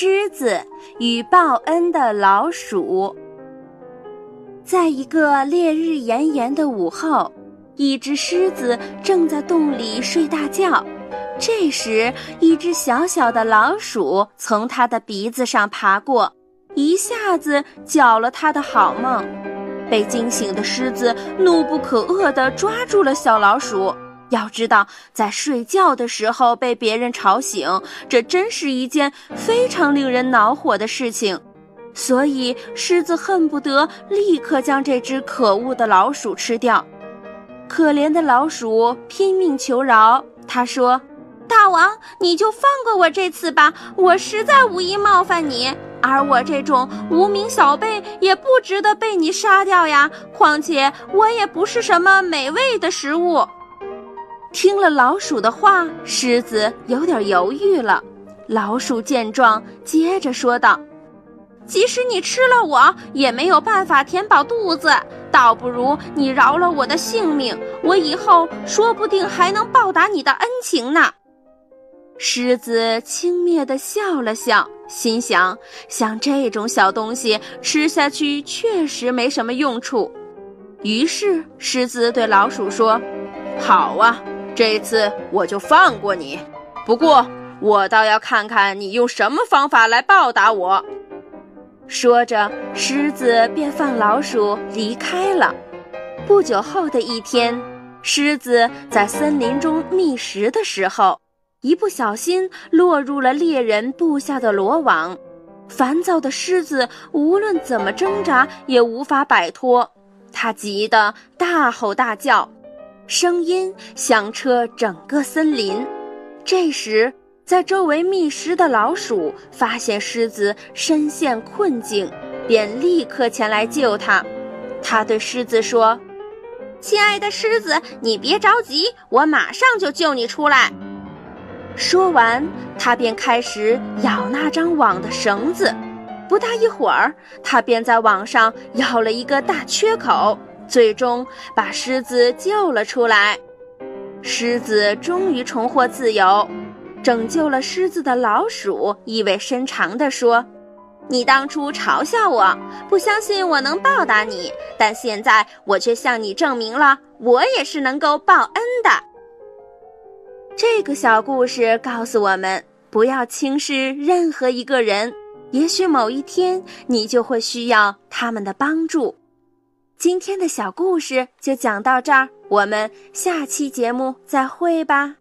狮子与报恩的老鼠。在一个烈日炎炎的午后，一只狮子正在洞里睡大觉。这时，一只小小的老鼠从它的鼻子上爬过，一下子搅了它的好梦。被惊醒的狮子怒不可遏地抓住了小老鼠。要知道，在睡觉的时候被别人吵醒，这真是一件非常令人恼火的事情。所以，狮子恨不得立刻将这只可恶的老鼠吃掉。可怜的老鼠拼命求饶，他说：“大王，你就放过我这次吧，我实在无意冒犯你，而我这种无名小辈也不值得被你杀掉呀。况且，我也不是什么美味的食物。”听了老鼠的话，狮子有点犹豫了。老鼠见状，接着说道：“即使你吃了我，也没有办法填饱肚子，倒不如你饶了我的性命，我以后说不定还能报答你的恩情呢。”狮子轻蔑地笑了笑，心想：像这种小东西吃下去确实没什么用处。于是，狮子对老鼠说：“好啊。”这次我就放过你，不过我倒要看看你用什么方法来报答我。说着，狮子便放老鼠离开了。不久后的一天，狮子在森林中觅食的时候，一不小心落入了猎人布下的罗网。烦躁的狮子无论怎么挣扎也无法摆脱，它急得大吼大叫。声音响彻整个森林。这时，在周围觅食的老鼠发现狮子身陷困境，便立刻前来救它。他对狮子说：“亲爱的狮子，你别着急，我马上就救你出来。”说完，他便开始咬那张网的绳子。不大一会儿，他便在网上咬了一个大缺口。最终把狮子救了出来，狮子终于重获自由。拯救了狮子的老鼠意味深长地说：“你当初嘲笑我，不相信我能报答你，但现在我却向你证明了，我也是能够报恩的。”这个小故事告诉我们，不要轻视任何一个人，也许某一天你就会需要他们的帮助。今天的小故事就讲到这儿，我们下期节目再会吧。